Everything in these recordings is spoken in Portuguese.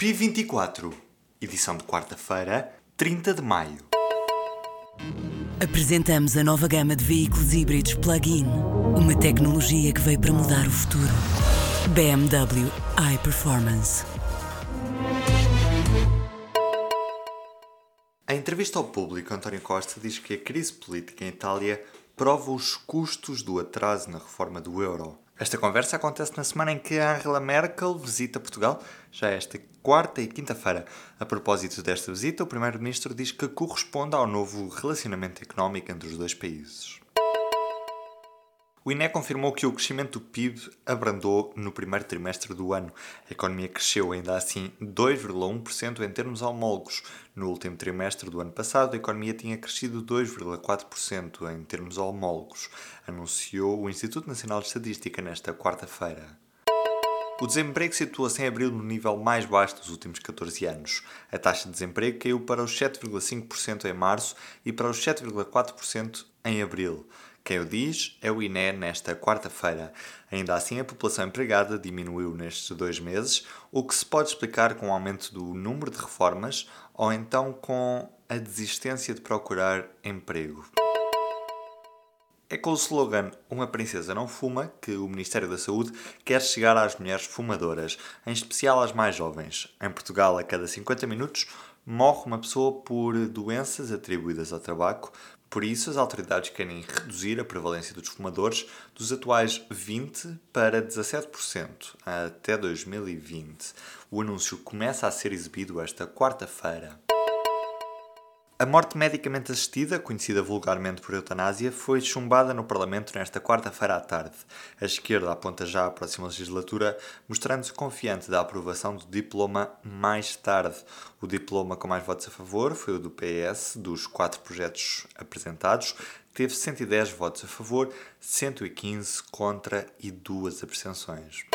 P24, edição de quarta-feira, 30 de maio. Apresentamos a nova gama de veículos híbridos plug-in. Uma tecnologia que veio para mudar o futuro. BMW iPerformance. Em entrevista ao público, António Costa diz que a crise política em Itália prova os custos do atraso na reforma do euro. Esta conversa acontece na semana em que Angela Merkel visita Portugal, já esta quarta e quinta-feira. A propósito desta visita, o Primeiro-Ministro diz que corresponde ao novo relacionamento económico entre os dois países. O INE confirmou que o crescimento do PIB abrandou no primeiro trimestre do ano. A economia cresceu ainda assim 2,1% em termos homólogos. No último trimestre do ano passado, a economia tinha crescido 2,4% em termos homólogos, anunciou o Instituto Nacional de Estatística nesta quarta-feira. O desemprego situa-se em abril no nível mais baixo dos últimos 14 anos. A taxa de desemprego caiu para os 7,5% em março e para os 7,4% em abril. Quem o diz é o INE nesta quarta-feira. Ainda assim, a população empregada diminuiu nestes dois meses, o que se pode explicar com o aumento do número de reformas ou então com a desistência de procurar emprego. É com o slogan Uma Princesa Não Fuma que o Ministério da Saúde quer chegar às mulheres fumadoras, em especial às mais jovens. Em Portugal, a cada 50 minutos, morre uma pessoa por doenças atribuídas ao tabaco, por isso, as autoridades querem reduzir a prevalência dos fumadores dos atuais 20% para 17% até 2020. O anúncio começa a ser exibido esta quarta-feira. A morte medicamente assistida, conhecida vulgarmente por eutanásia, foi chumbada no Parlamento nesta quarta-feira à tarde. A esquerda aponta já à próxima legislatura, mostrando-se confiante da aprovação do diploma mais tarde. O diploma com mais votos a favor foi o do PS, dos quatro projetos apresentados, teve 110 votos a favor, 115 contra e duas abstenções.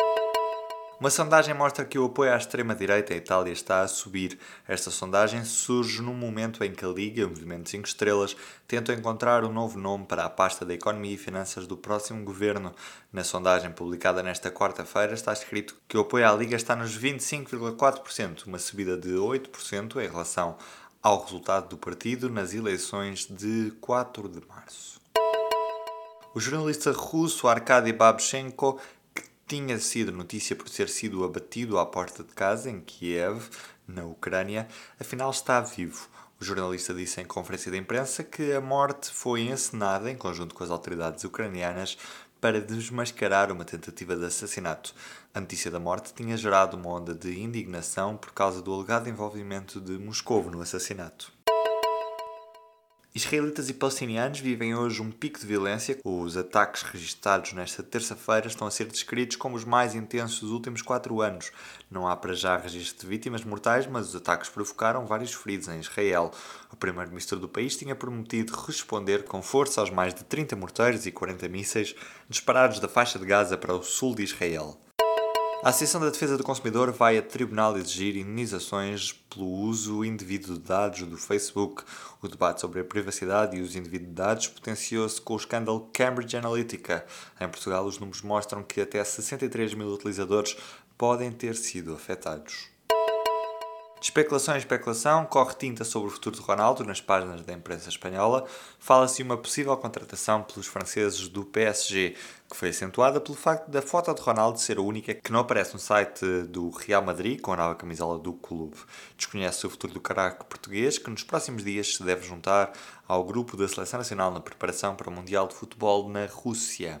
Uma sondagem mostra que o apoio à extrema-direita em Itália está a subir. Esta sondagem surge num momento em que a Liga o Movimento 5 Estrelas tentam encontrar um novo nome para a pasta da Economia e Finanças do próximo governo. Na sondagem publicada nesta quarta-feira está escrito que o apoio à Liga está nos 25,4%, uma subida de 8% em relação ao resultado do partido nas eleições de 4 de março. O jornalista russo Arkady Babchenko tinha sido notícia por ter sido abatido à porta de casa em Kiev, na Ucrânia, afinal está vivo. O jornalista disse em conferência de imprensa que a morte foi encenada em conjunto com as autoridades ucranianas para desmascarar uma tentativa de assassinato. A notícia da morte tinha gerado uma onda de indignação por causa do alegado envolvimento de Moscou no assassinato. Israelitas e palestinianos vivem hoje um pico de violência. Os ataques registrados nesta terça-feira estão a ser descritos como os mais intensos dos últimos quatro anos. Não há para já registro de vítimas mortais, mas os ataques provocaram vários feridos em Israel. O primeiro-ministro do país tinha prometido responder com força aos mais de 30 morteiros e 40 mísseis disparados da faixa de Gaza para o sul de Israel. A Associação da Defesa do Consumidor vai a tribunal exigir indenizações pelo uso indevido de dados do Facebook. O debate sobre a privacidade e o uso indevido de dados potenciou-se com o escândalo Cambridge Analytica. Em Portugal, os números mostram que até 63 mil utilizadores podem ter sido afetados. De especulação em especulação, corre tinta sobre o futuro de Ronaldo nas páginas da imprensa espanhola. Fala-se de uma possível contratação pelos franceses do PSG, que foi acentuada pelo facto da foto de Ronaldo ser a única que não aparece no site do Real Madrid com a nova camisola do clube. Desconhece o futuro do caraco português, que nos próximos dias se deve juntar ao grupo da Seleção Nacional na preparação para o Mundial de Futebol na Rússia.